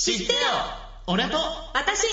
知ってよ。俺と。私。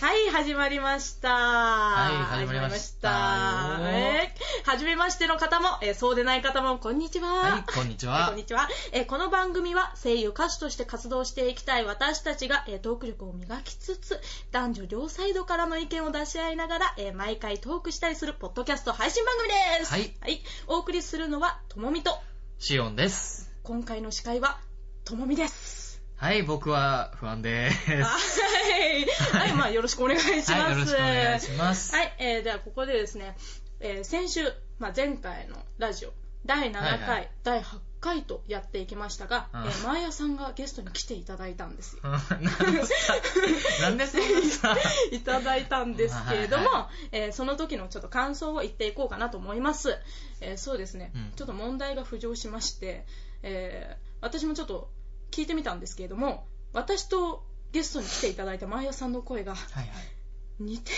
はい、始まりました。はい始まりました。えーはじめましての方も、えーそうでない方も、こんにちは。はい、こんにちは。こんにちは、えーこの番組は声優歌手として活動していきたい私たちが、えートーク力を磨きつつ男女両サイドからの意見を出し合いながら、えー毎回トークしたりするポッドキャスト配信番組ですはい、お送りするのはともみとシオンです。今回の司会はともみですはい、僕は不安でーす。はい、はいまあ、よろしくお願いします、はい、よろしくお願いします。はい、えーではここでですね、えー先週、まあ、前回のラジオ第7回、はいはい。第8回とやっていきましたが、うん。えー、マーヤさんがゲストに来ていただいたんですよ。なんでいただいたんですけれども、はいはえーその時のちょっと感想を言っていこうかなと思います、えーそうですね、うん。ちょっと問題が浮上しまして、えー私もちょっと聞いてみたんですけれども私とゲストに来ていただいたマーヤさんの声がはいはい。似て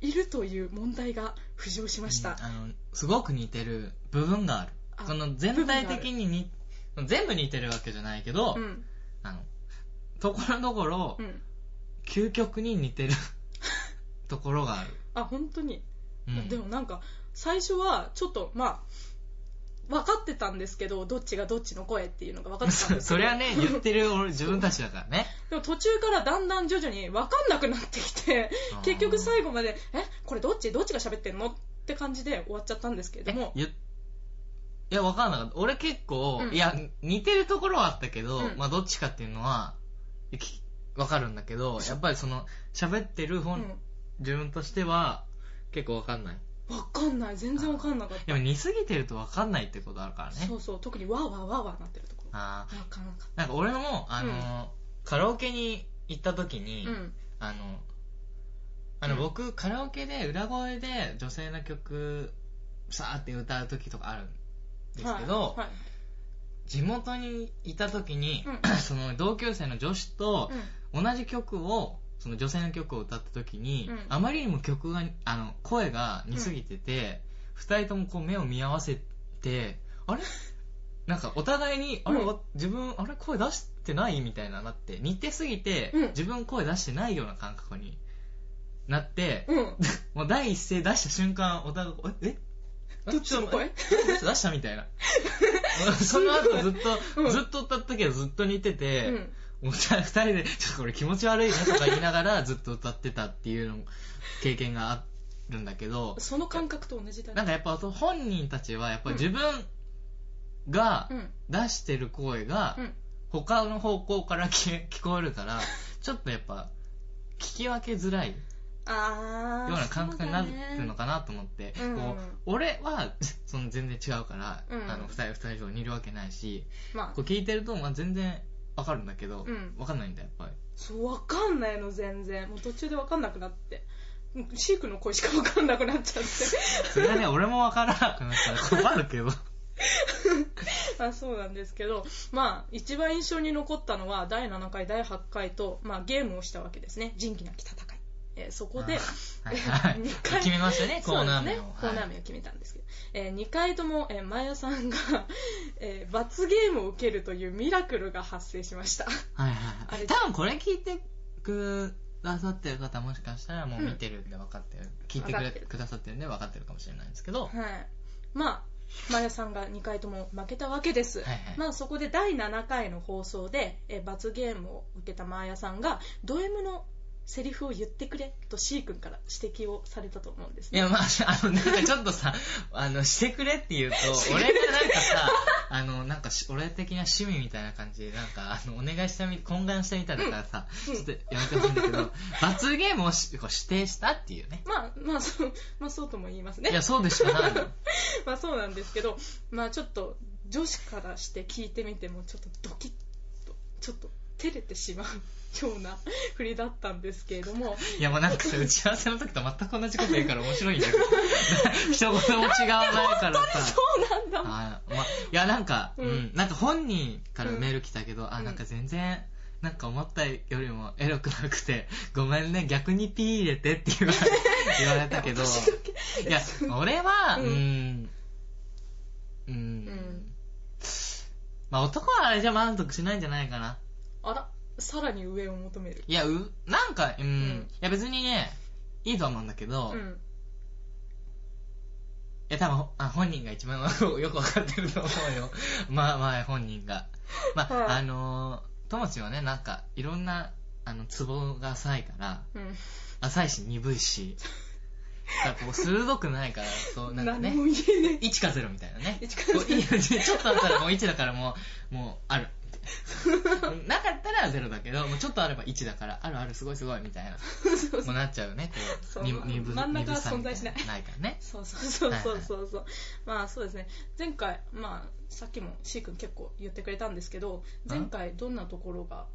いるという問題が浮上しました、あの、すごく似てる部分がある。あこの全体的にに、全部似てるわけじゃないけど、うん。あの、ところどころう、ん。究極に似てる ところがある。あ本当に、うん。でもなんか最初はちょっとまあ分かってたんですけどどっちがどっちの声っていうのが分かってたんですけど。それはね、言ってる俺自分たちだからね。でも途中からだんだん徐々に分かんなくなってきて結局最後までえこれどっち？どっちが喋ってんの？って感じで終わっちゃったんですけれども。いや、わかんなかった。俺結構、うん。いや、似てるところはあったけど、うん。まあどっちかっていうのは、きわかるんだけど、やっぱりその、喋ってる本、うん。自分としては、結構わかんない。分かんない。全然分かんなかった。でも似すぎてるとわかんないってことあるからね。そうそう。特にわーわーわーわーなってるところ。あ分かんなかっーなんか俺も、あのーカラオケに行った時に、たうん。あの、あの、うん。僕、カラオケで裏声で女性の曲、さーって歌う時とかあるんですけど、はい。はい。地元にいた時に、うん。その同級生の女子とうん。同じ曲をその女性の曲を歌った時に、うん。あまりにも曲があの声が似すぎてて、二人ともこう目を見合わせてあれ？なんかお互いに、あれうん。わ自分あれ？声出してないみたいななって似てすぎて、うん。自分声出してないような感覚になって、うん。もう第一声出した瞬間お互いえ？え？どっちの声出したみたいな。その後ずっと、うん。ずっと歌った時はずっと似てて、うんもう二人で、ちょっとこれ気持ち悪いなとか言いながらずっと歌ってたっていうの経験があるんだけど、その感覚と同じだね。なんかやっぱ本人たちはやっぱ自分がうん出してる声がうん。他の方向から聞 聞こえるから、ちょっとやっぱ聞き分けづらいような感覚になるのかかなと思って、うんこう俺は その全然違うから、うん。あの二人二人以上似るわけないし、まあ。こう聞いてるとまあ全然わかるんだけど、うん。わかんないんだやっぱり。そう分かんないの全然。もう途中で分かんなくなって。うんシークの声しか分かんなくなっちゃって。それはね、俺もわからなくなった。ら困るけど。あそうなんですけど。まあ一番印象に残ったのは第7回第8回と、まあ、ゲームをしたわけですね。仁義なき戦い、えーそこではいはい。二回 決めましたね、コーナー名を。ね、コーナー名を決めたんですけど、え2回とも、えー、マヤさんが、えー罰ゲームを受けるというミラクルが発生しました。はいはい。多分これ聞いてくださってる方もしかしたらもう見てるんで分かってる。聞いてくれてる。くださってるんで分かってるかもしれないんですけど。はい、まあマヤさんが2回とも負けたわけです、はいはい。まあ、そこで第7回の放送でえ罰ゲームを受けたマーヤさんがド M のセリフを言ってくれと C 君から指摘をされたと思うんですねいや、まあ、あの、なんかちょっとさ、あの、してくれって言うと、俺がなんかさ、あの、なんかし、俺的な趣味みたいな感じで、なんか、あの、お願いしたみ、懇願したみたいだからさ、うんちょっとやめてほしいんだけど、罰ゲームをしこう指定したっていうね。まあまあそうまあそうとも言いますねいや、そうでしかな。まあそうなんですけどまあちょっと女子からして聞いてみてもちょっとドキッとちょっと照れてしまうような振りだったんですけれども。いや、もうなんかさ、打ち合わせの時と全く同じこと言うから面白いんだけど。一言も違わないからさ。そうなんだ。あまあ、いや、なんか、ううん。ん、なんか本人からメール来たけど、あ、うん。なんか全然、なんか思ったよりもエロくなくて、ごめんね、逆にピー入れてって言われ言われたけど、いや、俺は、ううん。ん、ううんん、まあ男はあれじゃ満足しないんじゃないかな。あらさらに上を求めるいや、う、なんか、うん、んいや別にね、いいと思うんだけど、いうんや多分あ本人が一番よくわかってると思うよ。まあまあ本人が。まあ、はいあのー、ともちんはね、なんか、いろんな、あの、ツボが浅いから、うん浅いし鈍いし、だからこう鋭くないから、そう、なんかね何、も言えね1か0みたいなね。1か0こういいちょっとあったらもう1だからもう、もう、ある。なかったら0だけど、もうちょっとあれば1だから、あるあるすごいすごいみたいな。そうもうなっちゃうね、こそう。う、に二分、真ん中は存在しない。ないからね。そうそうそうそう。そうそうまあそうですね。前回まあさっきも C 君結構言ってくれたんですけど前回どんなところが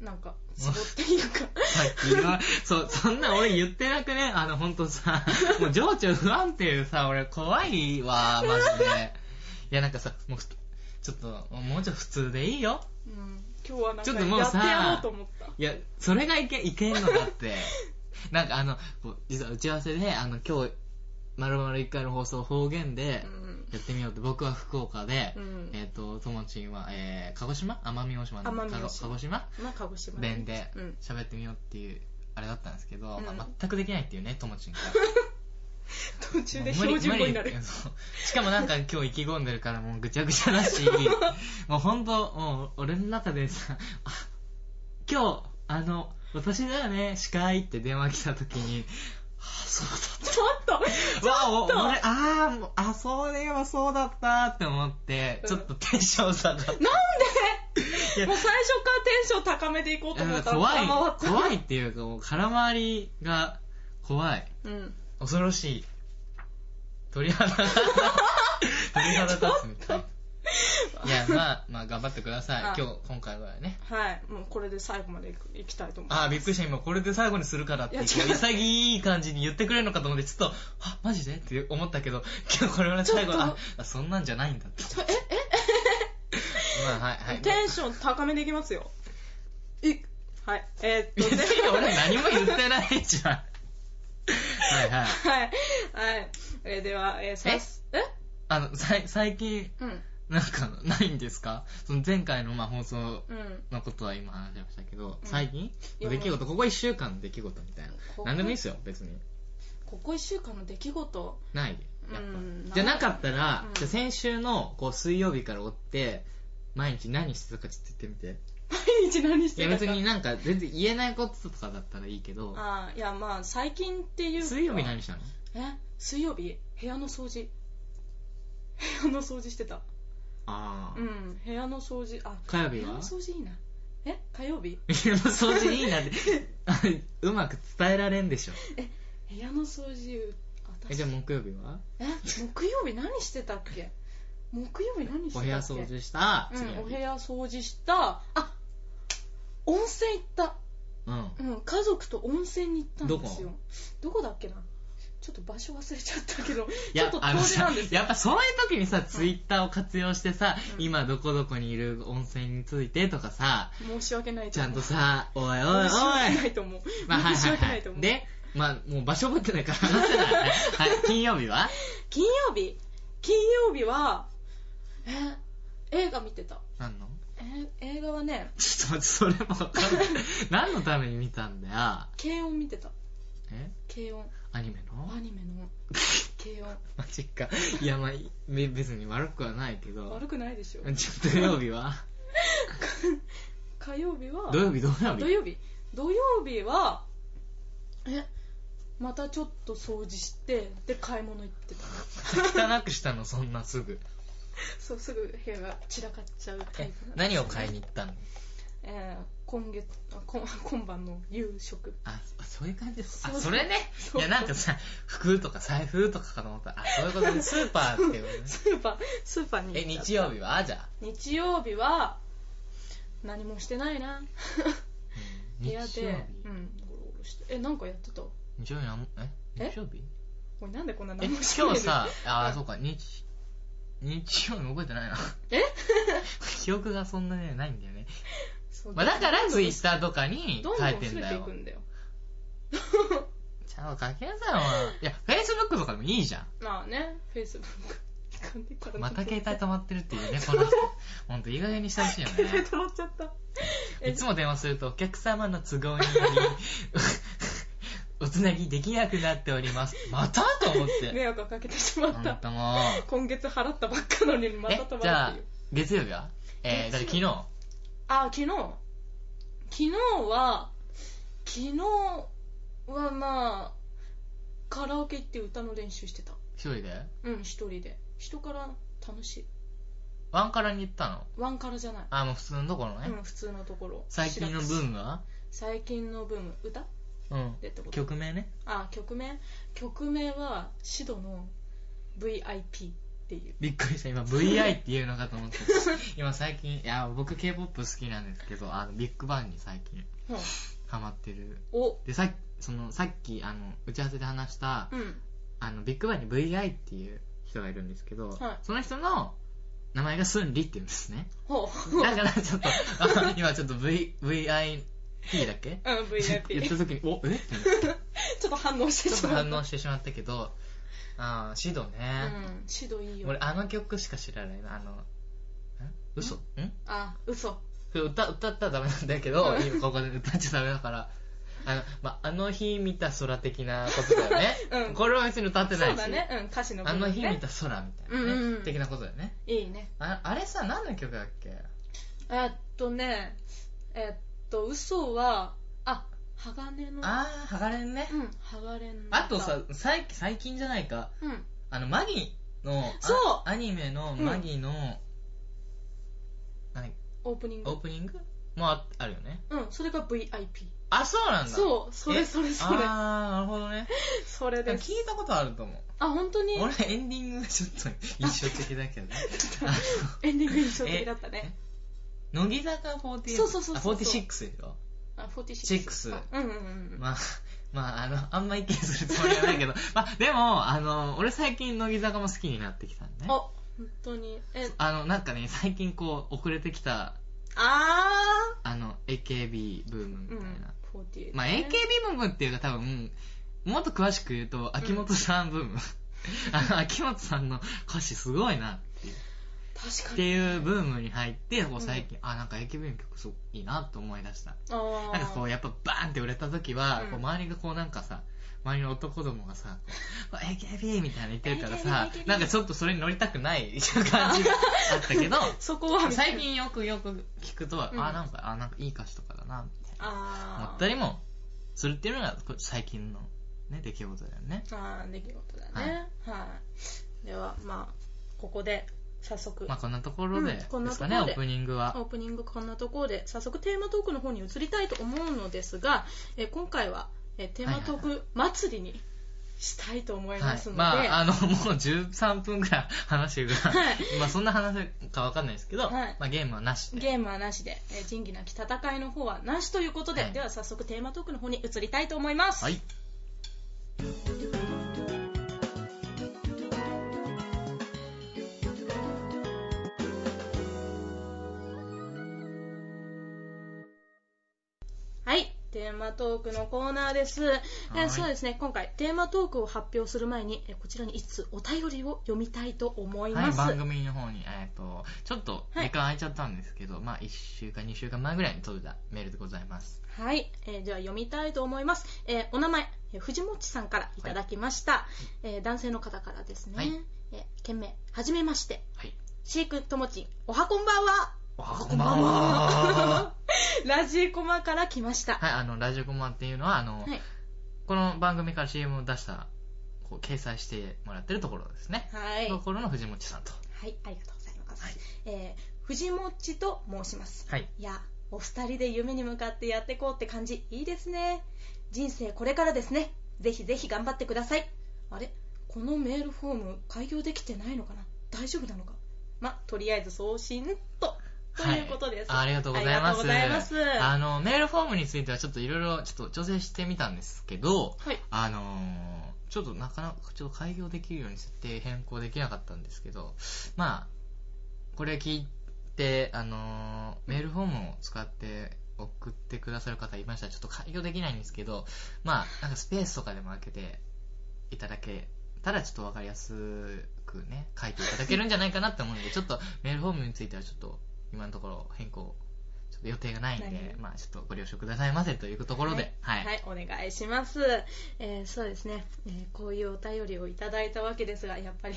なんかツボっていうか。さっきの、そう、そんな俺言ってなくね、あの、ほんとさ、もう情緒不安定でさ、俺怖いわ、マジで。いや、なんかさ、もう、ちょっと、もうちょっと普通でいいよ。うん。今日はなんかちょっともうさやってやろうと思った。いや、それがいけ、いけんのだって。なんかあの、実は打ち合わせで、あの、今日、まるまる一回の放送方言でうん。やってみようって、僕は福岡で、うん。えっ、と、ともちんは、えー、鹿児島？奄美大島の鹿児島？まあ鹿児島ね。弁でうん。喋ってみようっていう、あれだったんですけど、うん。まあ、全くできないっていうね、ともちんが。途中で標準語になる。しかもなんか今日意気込んでるからもうぐちゃぐちゃだし、もうほんと、もう俺の中でさ、あ、今日、あの、私だよね、司会って電話来た時に、あ、そうだちょっと。った。わ、俺、あーもうあ、そういえばそうだったって思って、うん。ちょっとテンション下がった。なんで？もう最初からテンション高めでいこうと思ったら怖い、怖いっていうか、もう空回りが怖い。うん恐ろしい。鳥肌が、鳥肌立つみたい。いや、まあ、まあ、頑張ってください。あ今日、今回はね。はいもうこれで最後までいくいきたいと思いますあー、びっくりした。今、これで最後にするからって、いやこう違う潔い感じに言ってくれるのかと思って、ちょっと、あ、マジで？って思ったけど、今日これは最後、ちょっあそんなんじゃないんだって。ええ まあ、はい、はい。テンション高めでいきますよいはいえー、っと別に俺何も言ってないじゃん。はいはい。はい。はい、えー、ではえー、さす。え？あの、さい最近、うん。なんか、ないんですか？その前回のまあ放送うんのことは今話しましたけど、うん。最近？いや出来事、ここ1週間の出来事みたいな。こ。こ？なんでもいいですよ、別に。ここ1週間の出来事？ない？やっうんぱ。じゃなかったら、うん。じゃあ先週のこう水曜日から追って、毎日何してたかちょっと言ってみて。毎日何しいやてたか。別になんか全然言えないこととかだったらいいけど、あーいやまあ最近っていうか。水曜日何したの？え？水曜日？部屋の掃除？部屋の掃除してた。ああ、うん部屋の掃除。あ火曜日は？部屋の掃除いいな。え？火曜日？部屋の掃除いいなって、あうまく伝えられんでしょ。部屋の掃除私。え、じゃあ木曜日は？え？木曜日何してたっけ？木曜日何してたっけ？お部屋掃除した、うん、お部屋掃除した。あ温泉行った。うん。うん家族と温泉に行ったんですよ。どこ？だっけな？ちょっと場所忘れちゃったけどいちょっと遠出なんですよ。やっぱそういう時にさ、ツイッターを活用してさ、うん。今どこどこにいる温泉についてとかさ、申し訳ないちゃんとささ、おいおいおい。申し訳ないと思う、まあ、はい申し訳ないと思。う。いで、まあ、もう場所覚えてないから話せない。ね。はい、金曜日は？金曜日？金曜日はえ映画見てた。何の？え映画はねちょっと待って、それもわかんない。何のために見たんだよ。軽音見てた。え？軽音。アニメの？アニメの。軽音。マジか。いや、まあ、べ別に悪くはないけど。悪くないでしょ。ちょっと土曜日は？火曜日は？土曜日、土曜日？土曜日。土曜日はえ？またちょっと掃除してで買い物行ってた。汚くしたの、そんなすぐ。そうすぐ部屋が散らかっちゃうタイえプなんです何を買いに行ったの？えー今月あ今 今晩の夕食。あ、そそういう感じです。あ、そうそれね？そう。いや、なんかさ、服とか財布とかかと思ったら、あ、そういうことで、スーパーっていうことね。スーパースーパーにえ、行っちゃった。日曜日は？じゃあ。日曜日は何もしてないな。うん。部屋で日曜日？うんゴロゴロして。えなんかやってた？お日曜日なん？も、え？え？日曜日？いなんでこんなえ、何もしてない今日さ、あそうか、日、日曜日覚えてないな。え？記憶がそんなね、ないんだよね。そうまあ、だからツイッターとかにどんどん書いてんだよ増えていく。んだよ。ちゃんと書きなさいよ。いや、Facebook とかでもいいじゃん。まあね、Facebook。また携帯止まってるっていうね、この人。ほんと、いい加減にしてほしいよ携帯ね。止まっちゃった。えいつも電話すると、お客様の都合により、おつなぎできなくなっております。また？と思って。迷惑をかけてしまった。今月払ったばっかのにまたえ止まるって じゃあ月曜日は？えー、だって昨日。あ、昨日。昨日は、昨日はまあ、カラオケ行って歌の練習してた。一人で？うん、一人で。人から楽しい。ワンカラに行ったの？ワンカラじゃない。あ、もう普通のところね。うん、普通のところ。最近のブームは？最近のブーム。歌？うん。でってこと？曲名ね。あ、曲名？曲名は、シドの VIP っていう。びっくりした。今 VI って言うのかと思って。今最近、いや、僕 K-POP 好きなんですけど、あの、ビッグバンに最近ハマってる。お、で、さっき、その、さっき、あの、打ち合わせで話した、うん。あの、ビッグバンに VI っていう人がいるんですけど、はいその人の名前がスンリって言うんですね。ほう。だからちょっと、あ 今ちょっと V、VIP だっけ？うん、言った VIP。時に、お、え？ちょっと反応してちょっとしまった。反応してしまったけど、あー、シドね。うん、シドいいよ。俺、あの曲しか知らないな。あの、ん嘘？ん？あ、嘘。歌、歌ったらダメなんだけど、今ここで歌っちゃダメだから。あの、まあ、の日見た空的なことだよね。うんこれは別に歌ってないし。そうだね。うん、歌詞の部あ分ねの日見た空みたいなね。うんうんうん的なことだよね。いいね。ああれさ、何の曲だっけ？えっとね、えっと、嘘は、あ、鋼の。あー、鋼ね。うん、鋼の。あとさ、最最近じゃないか。うん。あの、マギの、あそうアニメのマギの、何オープニング。オープニング？もああるよね。うん、それが VIP。あ、そうなんだ。そう、それえ？それそれ。あー、なるほどね。それです。聞いたことあると思う。あ、本当に？俺エンディングがちょっと印象的だけどね。エンディング印象的だったね。乃木坂48。そうそうそうそうあ、46でしょ？あ、46。シックスあうんうんうん。まあ、まあ、あの、あんま意見するつもりはないけど、まあ、でも、あの、俺最近乃木坂も好きになってきたんであ、ね。本当に。え、あの、なんかね、最近こう、遅れてきた、ああの、AKB ブームみー。たいな。うん。48。まあ、AKB ブームっていうか多分、もっと詳しく言うと、秋元さんブーム。あの、秋元さんの歌詞すごいなっ。確かに。っていうブームに入って、こう最近、あ、なんか AKB の曲すごくいいなと思い出した。なんかこう、やっぱバーンって売れた時は、うんこう周りがこうなんかさ、周りの男どもがさ、こう AKB みたいなの言ってるからさ AKB、なんかちょっとそれに乗りたくない 感じがあったけど、そこは、最近よくよく聞くと、うんあ、なんか、あ、なんかいい歌詞とかだな、みたいなあー思ったりもするっていうのが、最近のね、出来事だよね。あー出来事だね。はい。では、まあ、ここで、早速、まあこんなところでうんこんなところで。オープニングは。オ。ープニングこんなところで、早速テーマトークの方に移りたいと思うのですが、えー今回は、えーテーマトーク祭りにしたいと思いはいますので、まあ、あの、もう13分くらい 話してるから、はい。まあそんな話かわかんないですけど、はい。まあゲームはなしで。ゲームはなしで、えー仁義なき戦いの方はなしということで、はい。では早速テーマトークの方に移りたいと思います。はい。テーマトークのコーナーです。えはいーそうですね、今回テーマトークを発表する前に、えーこちらに一つお便りを読みたいと思いはい、ます。番組の方に、えっ、と、ちょっと時間空いちゃったんですけど、まあ1週間、2週間前ぐらいに届いたメールでございます。はい、えーでは読みたいと思います。えーお名前、えー藤もっちさんからいただきました。えー男性の方からですね。はいえー件名、はじめまして。はい。しーくんともちん、おはこんばんは。こんばんは。ラジコマから来ました。はい、あの、ラジオコマっていうのは、あの、はい。この番組から CM を出した、こう、掲載してもらってるところですね。はい。ところの藤本さんと。はい、ありがとうございます。はいえー、藤もっちと申します。はい。いや、お二人で夢に向かってやっていこうって感じ、いいですね。人生これからですね。ぜひぜひ頑張ってください。あれ？このメールフォーム開業できてないのかな？大丈夫なのか？ま、とりあえず送信と、ということです。はいありがとうございます。あの、メールフォームについてはちょっといろいろちょっと調整してみたんですけど、はい。あのーちょっとなかなかちょっと開業できるように設定変更できなかったんですけど、まあ、これ聞いって、あのーメールフォームを使って送ってくださる方いましたらちょっと開業できないんですけど、まあ、なんかスペースとかでも開けていただけたらちょっとわかりやすくね、書いていただけるんじゃないかなって思うんで、ちょっとメールフォームについてはちょっと今のところ変更、ちょっと予定がないんでまあちょっとご了承くださいませというところで、はい。はい、お願いします。えーそうですね、えーこういうお便りをいただいたわけですが、やっぱり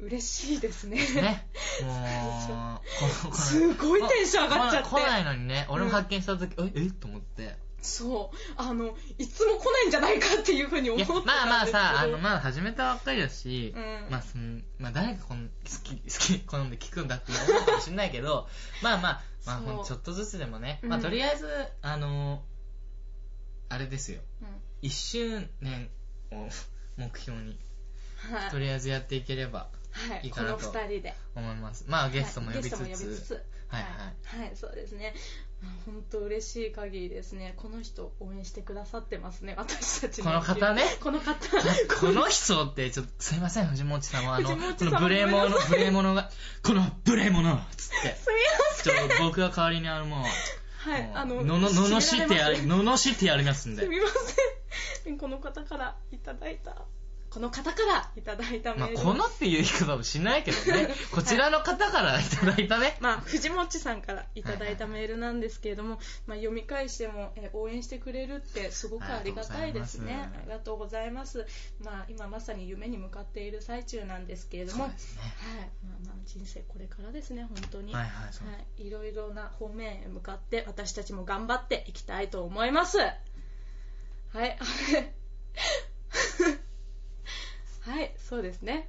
嬉しいですね。ね。もう、すごいテンション上がっちゃって来ない来ないのにね、俺も発見した時、え、え？と思って。そう、あの、いつも来ないんじゃないかっていうふうに思ってたんですけど。まあまあさ、あの、まあ始めたばっかりだし、うんまあその、まあ誰がこん好き、好き、好んで聞くんだって思うかもしれないけど、まあまあ、まあほんちょっとずつでもね、うんまあとりあえず、あの、あれですよ、うん1周年を目標に、はい。とりあえずやっていければはいい、かなと。思います。まあゲストも呼びつつ、はいはいはい、はい、そうですね。本当嬉しい限りですね。この人応援してくださってますね。私たちこの方ねこの方。この人って、ちょっと、すいません、藤本さんは、あの、この無礼者、無礼者が、この無礼者つって、すみません。ちょっと僕が代わりにあの、もう、はい、あの、のの、ののしってやり、ののしってやりますんで。すみません。この方からいただいた、この方からいただいたメまあ、ール。このっていう言い方もしないけどね、こちらの方からいただいたね。まあ、藤もっちさんからいただいたメールなんですけれども、まあ、読み返しても、えー応援してくれるってすごくありがたいですね。あありがとうございます。まあ、今まさに夢に向かっている最中なんですけれども、はい。まあまあ、人生これからですね、本当に。はいはい。はい、いろいろな方面へ向かって私たちも頑張っていきたいと思います。はい。はい、そうですね。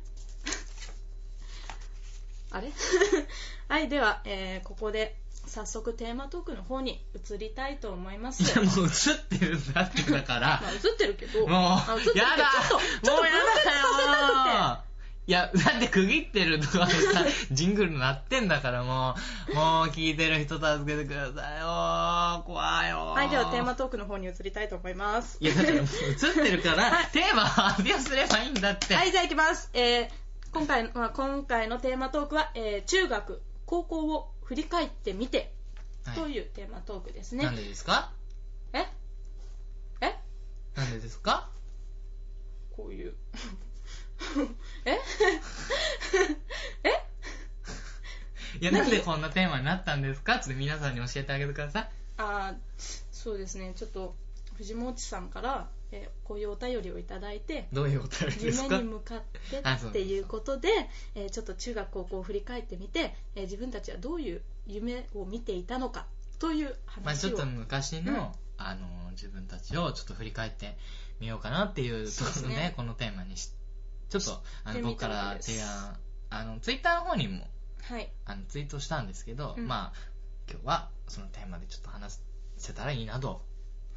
あれ？はい、では、えーここで早速テーマトークの方に移りたいと思います。いや、もう映ってるんだってだから。まあ、、映ってるけど、もうあ映ってる、けどやだ。ちょっと、もうや分割させただよいや、だって区切ってるとかでさ、ジングル鳴ってんだからもう、もう聞いてる人助けてくださいよ怖いよ。はい、ではテーマトークの方に移りたいと思います。いや、だからもう映ってるから、はいテーマを発表すればいいんだって。はい、じゃあ行きます。えー今回、まあ、今回のテーマトークは、えー中学、高校を振り返ってみて、はいというテーマトークですね。なんでですか？え？え？なんでですか？こういう。え？え？いや、なんでこんなテーマになったんですか？つって皆さんに教えてあげてください。あーそうですね、ちょっと、藤本さんから、えーこういうお便りをいただいて、どういうお便りですか？夢に向かってあそうっていうことで、えーちょっと中学高校を振り返ってみて、えー自分たちはどういう夢を見ていたのかというまあちょっと昔の、うんあの、自分たちをちょっと振り返ってみようかなっていうところで、そうですね。このテーマにし、ちょっと、あの、僕から提案、あの、ツイッターの方にも、はい、あの、ツイートしたんですけど、うんまあ、今日はそのテーマでちょっと話せたらいいなと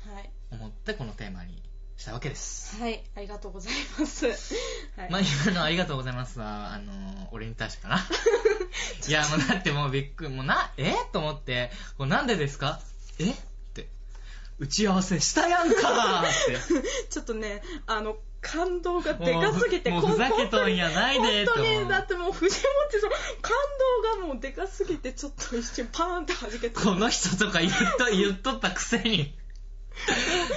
はい、思って、このテーマにしたわけです。はい、ありがとうございます。はい、まあ、今のありがとうございますは、あの、俺に対してかな。いや、もうだってもうびっくり、もうな、え？と思って、これなんでですか？え？って。打ち合わせしたやんかーって。ちょっとね、あの、感動がでかすぎて、もうふざけとんやないで本当に、だってもう藤本さん、感動がもうでかすぎて、ちょっと一瞬パーンって弾けて。この人とか言っと、言っとったくせに。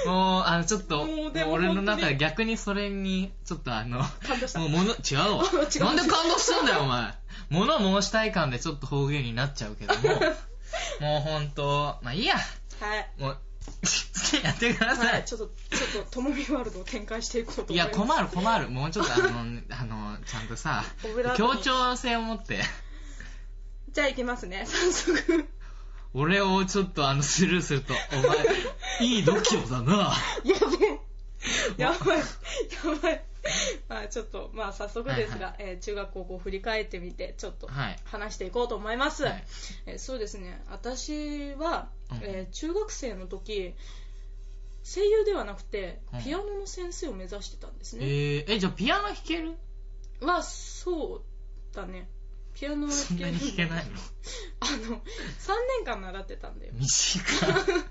もう、あの、ちょっと、俺の中で逆にそれに、ちょっとあの、感動したもうもの、違うわ。なんで感動したんだよ、お前。物申したい感でちょっと方言になっちゃうけども、もうほんと、まあいいや。はい。もう、やってくださはいい、。ちょっと、ちょっと、ともみワールドを展開していこうと思いや。困る困る。もうちょっとあの、あの、ちゃんとさ協に調性を持って、じゃあ行きますね、早速。俺をちょっとあの、スルーすると、お前、いい度胸だな。やべえ。やばい。やばい。まあちょっと、まあ早速ですが、はえー中学高校を振り返ってみて、ちょっとはい話していこうと思います。はいえーそうですね、私は、うんえー中学生の時、声優ではなくてうん、ピアノの先生を目指してたんですね。えー、え、じゃあピアノ弾ける？は、そうだね。ピアノはそんなに弾けないの？あの、3年間習ってたんだよ。短い。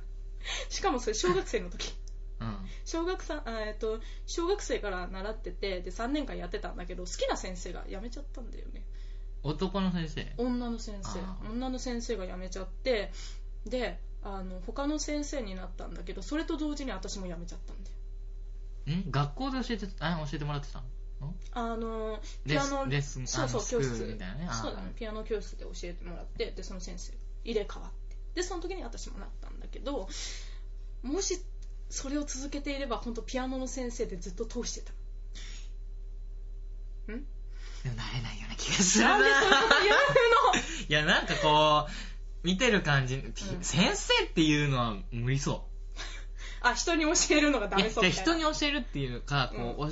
しかもそれ小学生の時。うん。小学さあえっと小学生から習っててで3年間やってたんだけど好きな先生が辞めちゃったんだよね。男の先生？女の先生。女の先生が辞めちゃってであの他の先生になったんだけどそれと同時に私も辞めちゃったんだよ。ん学校で教えてあ教えてもらってたの？あのピアノレッスンそうそう教室。みたいなね。そうだね。ピアノ教室で教えてもらってでその先生入れ替わって。でその時に私もなったんだけどもしそれを続けていれば本当ピアノの先生でずっと通してた。ん？でもなれないような気がするな。なんでそういうこと言うのいやなんかこう見てる感じ、ピうん。先生っていうのは無理そ あ人に教えるのがダういやメそうみたいな。人に教えるっていうかこう、お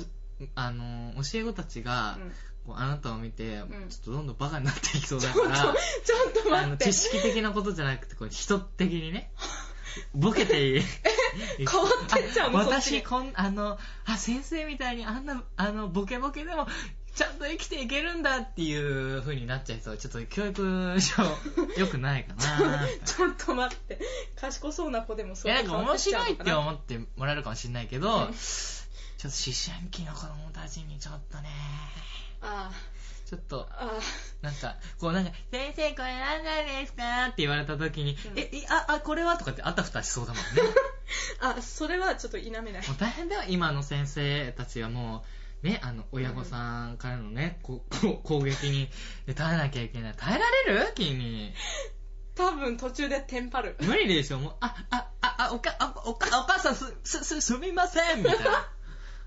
あの教え子たちが、うん。こうあなたを見て、ん。ちょっとどんどんバカになっていきそうだちょっとからちょっとあの待って。知識的なことじゃなくてこう人的にね ボケていい？変わってっちゃう私こんあのあ先生みたいにあんなあのボケボケでもちゃんと生きていけるんだっていう風になっちゃいそう。ちょっと教育上良くないかな。ちょっと待って。賢そうな子でもいそうやなんか面白いって思思ってもらえるかもしれないけど、うん。ちょっと思春期の子供たちにちょっとね。あちょっとなんか、こうなんか、先生これ何なんですかって言われた時に、うん。え、えあ、あ、これはとかってあたふたしそうだもんね。ああそれはちょっと否めない。もう大変だよ、今の先生たちはもう、ね、あの、親御さんからのね、こ こ攻撃に耐えなきゃいけない。耐えられる？君。多分途中でテンパる。無理でしょ、もう、あ、あ、あ、あ、おか、あ、おか、お母さんす、す、す、すみません。みたいな。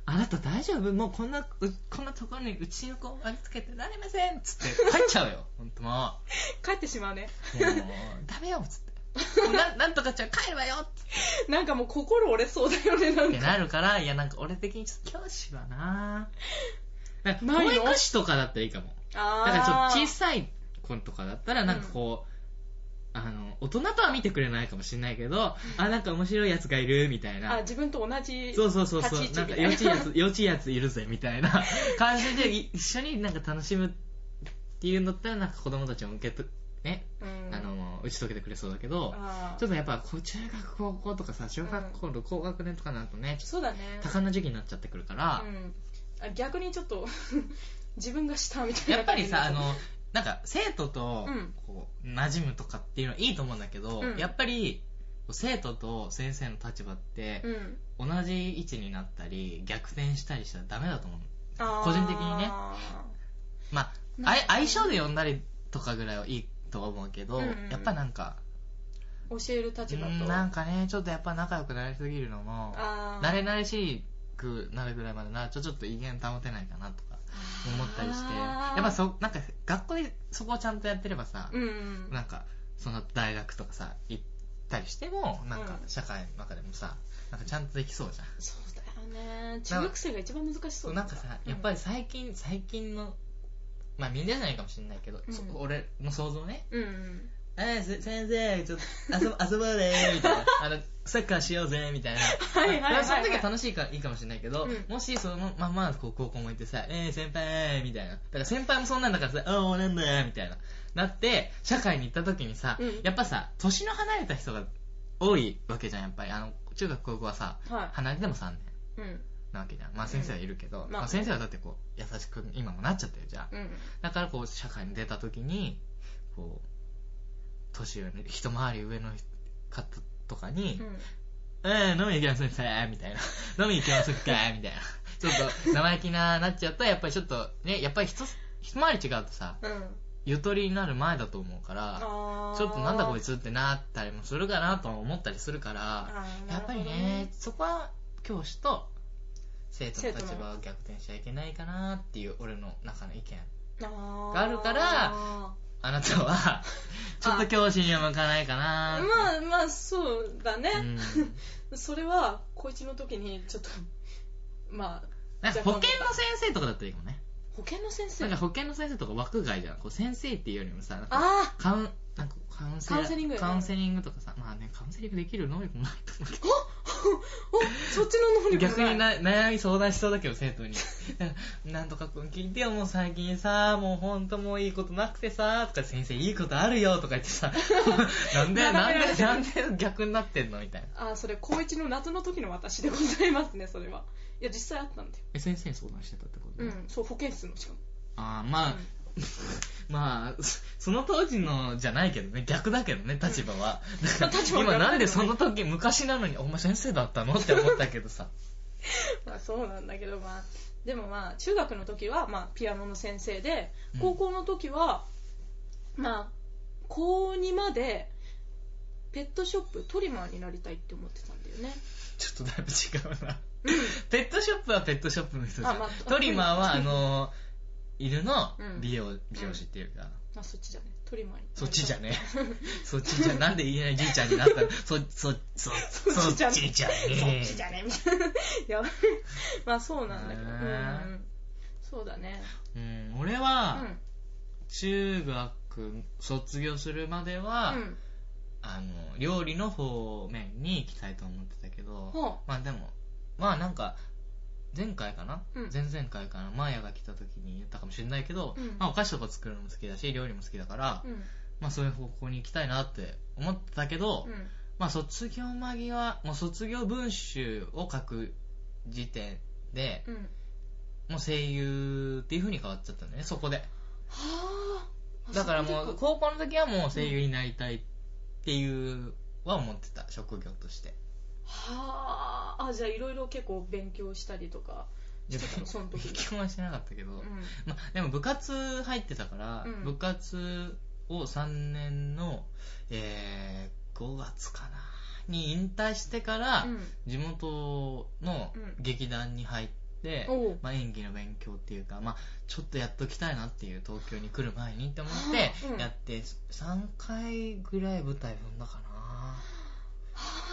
あなた大丈夫？もうこんな、うこんなところにうちの子を割り付けてられません。つって帰っちゃうよ、ほんとも帰ってしまうね。う。もう、ダメよ。つって。ななんとかちゃん帰るわよ。ってなんかもう心折れそうだよねなんってかなるから、いやなんか俺的にちょっと教師はな。なんか保育士とかだったらいいかも。あだからちょっと小いさい子とかだったらなんかこう、あの、大人とは見てくれないかもしれないけど、あ、なんか面白いやつがいるみたいあな。自分と同じそうそうそうそう。な。んか幼稚いやつ、幼稚いやついるぜみたいな 感じでい一緒になんか楽しむっていうんだったらなんか子供たちも受けと、ね、うん。あの、打ち解けてくれそうだけど、ちょっとやっぱ中学高校とかさ小学校の高学年とかになるとねそうだね。と多感な時期になっちゃってくるから、うん。あ逆にちょっと 自分が下みたいなやっぱりさあのなんか生徒とうん。こう馴染むとかっていうのはいいと思うんだけど、うん。やっぱり生徒と先生の立場って同じ位置になったり逆転したりしたらダメだと思う。個人的にね。まあ相性で呼んだりとかぐらいはいいとは思うけど、うんうん。やっぱなんか教える立場と。うんなんかねちょっとやっぱ仲良くなりすぎるのもあー。慣れ慣れしくなるぐらいまでなちょちょっと威厳保てないかなとか思ったりして。やっぱそなんか学校でそこをちゃんとやってればさ、うんうん。なんかその大学とかさ行ったりしてもなんかうん。社会の中でもさなんかちゃんとできそうじゃん。そうだよね。中学生が一番難しそうなんかさやっぱり最近最近のまあみんなじゃないかもしれないけど、うん。そ俺の想像ね。うんえー、せ先生、ちょっと遊ぼ 遊ぼうねみたいな。あの、サッカーしようぜみたいな。はいはいはいはいその時は楽しいからいいかもしれないけど、うんもしそのままこう高校も行ってさ、えー、先輩みたいな。だから先輩もそんなんだからさ、ああ、なんだみたいな。なって、社会に行った時にさ、うんやっぱさ、年の離れた人が多いわけじゃん、やっぱり。あの、中学高校はさ、は離れても3年いうんなわけじゃん。まあ先生はいるけど、うんまあ先生はだってこう、優しく今もなっちゃってるじゃん。うんだからこう社会に出た時にこう年上の一回り上の方とかに「えー、飲みに行きませんか?」みたいな「飲みに行きませんか?」みたいな。ちょっと生意気ななっちゃうとやっぱりちょっとねやっぱり一つ一回り違うとさうん。うんゆとりになる前だと思うからちょっとなんだこいつってなったりもするかなとも思ったりするからやっぱりねそこは教師と生徒の立場を逆転しちゃいけないかなっていう俺の中の意見があるからあなたは、ちょっと教師には向かないかな。まあまあそうだね、う それは高一の時にちょっとまあなんか保健の先生とかだったらいいかもね。保健の先生？なんか保健の先生とか枠外じゃん。こう先生っていうよりもさ、なんかあカウン、なんかカウンセラカウンセリングカウンセリングとかさ、まあね、カウンセリングできる能力もないと思うけど。あおそっちの能力逆にな悩み相談しそうだけど、生徒に。なんとかくん聞いてよ、もう最近さ、もうほんともういいことなくてさ、とか先生いいことあるよ、とか言ってさ、なんで、なんで、なんで逆になってんのみたいな。あそれ高一の夏の時の私でございますねそれはいや実際あったんだよ。え、先生に相談してたってこと？うん。そう保健室のしかも。あーまあ、まあ、そその当時のじゃないけどね、逆だけどね、立場は。だから立場は今なんでそ逆だけどね。の時、昔なのに、お前先生だったの？って思ったけどさ。まあそうなんだけどまあでもまあ中学の時はまあピアノの先生でうん。高校の時は、まあ高2までペットショップトリマーになりたいって思ってたんだよね。ちょっとだいぶ違うな。ペットショップはペットショップの人じゃん。あまあ トリマーは、あの、犬のうん。美容、美容師っていうか、あそっちじゃね。トリマーに。そっちじゃね。そっちじゃ、なんで言えないじいちゃんになったの？そ、そ、そ、そっっちじゃね。そっちじゃね。みたいないやまあそうなんだけど、へうーん、そうだね。うん、俺うは、ん。中学卒業するまでは、うん。あの、料理の方面に行きたいと思ってたけど、ほまあでも、まあなんか、前回かな、うん。前々回かな？マーヤが来た時に言ったかもしれないけど、うん。まあお菓子とか作るのも好きだし、料理も好きだから、ううん。まあそういう方向に行きたいなって思ってたけど、うん。まあ卒業間際、もう卒業文集を書く時点で、うん。もう声優っていう風に変わっちゃったんだよね、そこで。はあ。だからもう、高校の時はもう声優になりたいっていうは思ってた、職業として。はあ。あじゃあいろいろ結構勉強したりとか。してたの？その時勉強はしてなかったけど、うん。まあ、でも部活入ってたから、うん。部活を3年の、えー5月かな。に引退してから、うん。地元のうん。劇団に入って、おう。まあ、演技の勉強っていうか、まあ、ちょっとやっときたいなっていう東京に来る前にって思っはあ。うん。てやって3回ぐらい舞台踏んだかな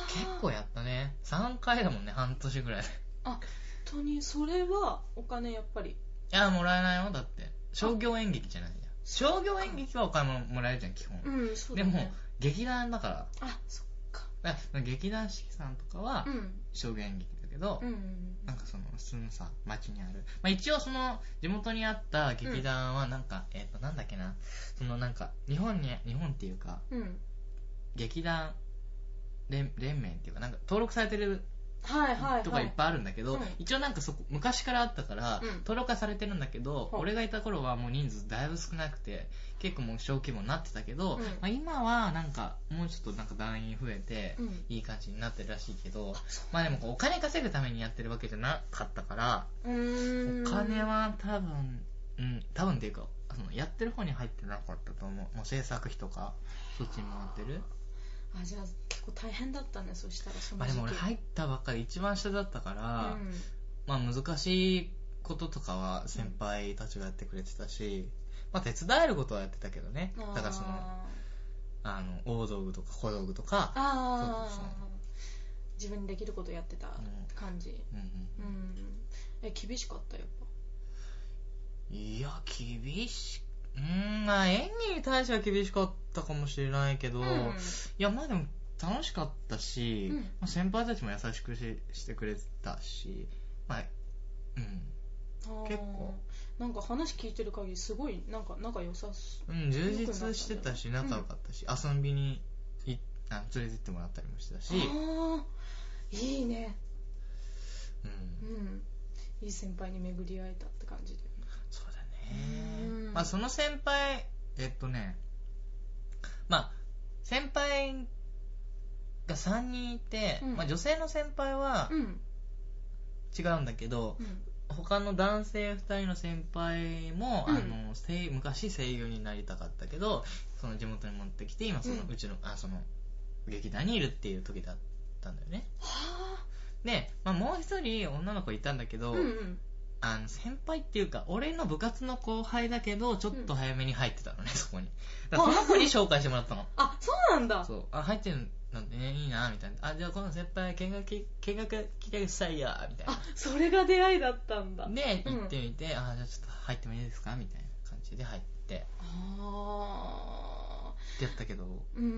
結構やったね3回だもんね半年ぐらいで本当にそれはお金やっぱりいや、もらえないよ。だって。商業演劇じゃないじゃん。商業演劇はお金ももらえるじゃん、基本。うんそうでも劇団だから。あそっかだから劇団四季さんとかはうん商業演劇だけど、うんうんなんかその、普通のさ、街にある。まあ一応その、地元にあった劇団はなんか、えっ、と、なんだっけな。そのなんか、日本に、日本っていうか、うん劇団連連盟っていうか、なんか登録されてるはいはいはい。とかいっぱいあるんだけど、うん。一応なんかそこ昔からあったから、うん。登録はされてるんだけど、ほう俺がいた頃はもう人数だいぶ少なくて結構もう小規模になってたけど、うん。まあ、今はなんかもうちょっとなんか団員増えて、うん。いい感じになってるらしいけどまあでもお金稼ぐためにやってるわけじゃなかったから、お金は多分うん多分っていうかそのやってる方に入ってなかったと思う。もう制作費とかそっちに回ってるあじゃあ結構大変だったねそしたらそのまあ時期でも俺入ったばっかり一番下だったから、うん。まあ難しいこととかは先輩たちがやってくれてたし、まあ手伝えることはやってたけどね。だからその、あの、大道具とか小道具とか、あー。そうそう自分にできることやってた感じ。うん。うんうんえ厳しかったやっいや、厳し、うーん、まあ演技に対しては厳しかったかもしれないけど、ぱいや、まあでも楽しかったし、うん。まあ、先輩たちも優しくししてくれてたし、まあ、うん。うん結構。なんか話聞いてる限りすごいなんか仲良さそう。うん、充実してたし、仲良かったし、遊びにいあ連れてってもらったりもしてたし、あー。いいね。うん。う、ん。いい先輩に巡り会えたって感じで。そうん。ね。まあ、その先輩、えっとね、まあ、先輩が3人いて、うん。まあ、女性の先輩はうん。違うんだけど、うん。他の男性2人の先輩も、うん。あの声昔声優になりたかったけどその地元に持ってきて今その、ううんちのあその劇団にいるっていう時だったんだよね。はで、まあ、もう一人女の子いたんだけど、あうんうんあの先輩っていうか俺の部活の後輩だけどちょっと早めに入ってたのね、そこに。だからその子に紹介してもらったの。あそうなんだ。そう。あ入ってるなんてねいいなみたいな。あじゃあ今度先輩見学き見学来てくださいやみたいあそれが出会いだったんだ。なでうん行ってみて、あじゃあちょっと入ってもいいですかみたいな感じで入って。あってやったけど。ーうんうんう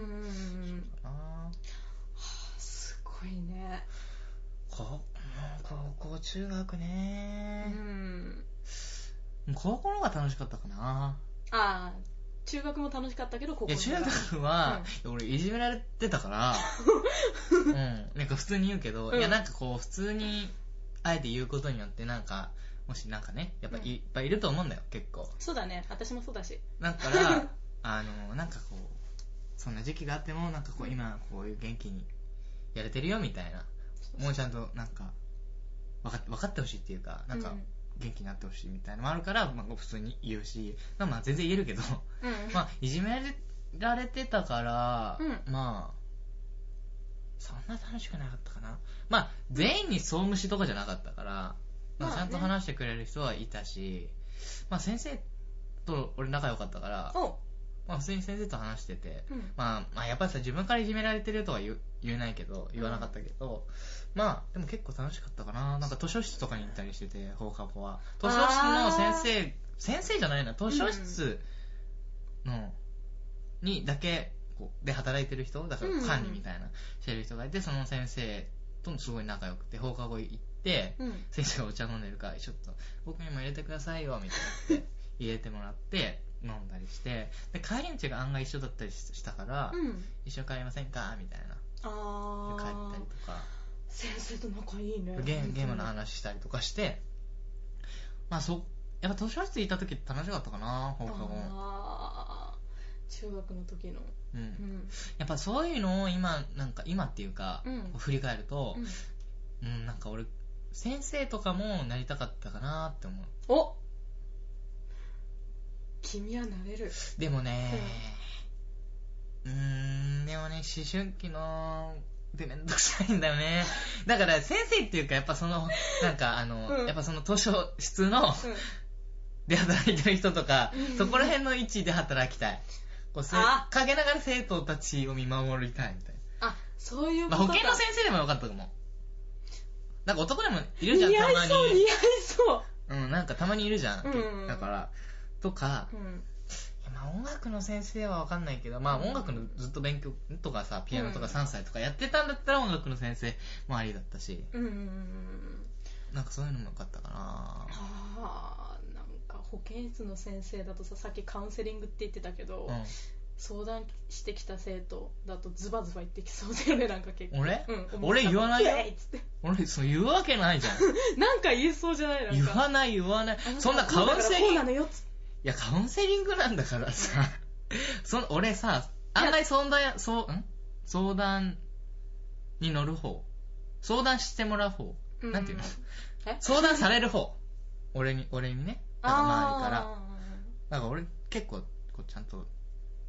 ん。あすごいね。こ高校中学うね、ん。高校の方が楽しかったかな。ああ中学も楽しかったけど高校いや中学は、俺いじめられてたから。うん。なんか普通に言うけど、うん。いやなんかこう普通にあえて言うことによってなんかもしなんかねやっぱうん。いっぱいいると思うんだよ結構。そうだね。私もそうだし。だから あのなんかこうそんな時期があってもなんかこう今こういう元気にやれてるよみたいなもうちゃんとなんか分かっ分かってほしいっていうかなんかうん。元気になってほしいみたいなのもあるから、まあ、普通に言うしまあまあ全然言えるけどうん。まあいじめられてたから、うん。まあそんな楽しくなかったかな。まあ全員に総無視とかじゃなかったから、まあ、ちゃんと話してくれる人はいたし、まあ先生と俺仲良かったから、お。まあ普通に先生と話してて、うん。まあ、まあやっぱりさ自分からいじめられてるとは言う言えないけど言わなかったけど、まあでも結構楽しかったかな。なんか図書室とかに行ったりしてて放課後は。図書室の先生先生じゃないな。図書室の、にだけこうで働いてる人だからうん管理みたいなしてる人がいてその先生とすごい仲良くて放課後行ってうん。先生がお茶飲んでるからちょっと僕にも入れてくださいよみたいなって入れてもらって飲んだりしてで帰り道が案外一緒だったりしたから、うん。一緒に帰りませんか？みたいなあで帰ったありとか。先生と仲いいね。ゲームゲームの話したりとかしてまあそやっぱ図書室行った時楽しかったかな放課後。中学の時の。ううん。んやっぱそういうのを今なんか今っていうか、うん。振り返るとうん。うん、なんか俺先生とかもなりたかったかなって思う。お君はなれる。でもねうーんでもね思春期のでめんどくさいんだよね。だから先生っていうかやっぱそのなんかあの、うん。やっぱその図書室のうん。で働いてる人とか、うん。そこら辺の位置で働きたい。こうせあ。陰ながら生徒たちを見守りたいみたいあそういうな、まあ、ことか。保健の先生でもよかったかも。なんか男でもいるじゃん似たま合いそう似合いにそう。うんなんかたまにいるじゃん、うん。だからとか、うん。まあ、音楽の先生は分かんないけど、まあ、音楽のずっと勉強とかさピアノとかうん。3歳とかやってたんだったら音楽の先生もありだったし。うんなんかそういうのもよかったかな。ああなんか保健室の先生だとささっきカウンセリングって言ってたけど、うん。相談してきた生徒だとズバズバ言ってきそうだよねなんか結構。俺？うん、俺言わないよ。俺そう言うわけないじゃん。なんか言いそうじゃないなんか。言わない言わない。そんなカウンセリングやカウンセリングなんだからさ。その俺さ案外相談やそうん？相談に乗る方。相談してもらう方。うん。なんていうの？え？相談される方。俺に俺にね。なんか周りから。あだから俺結構こうちゃんと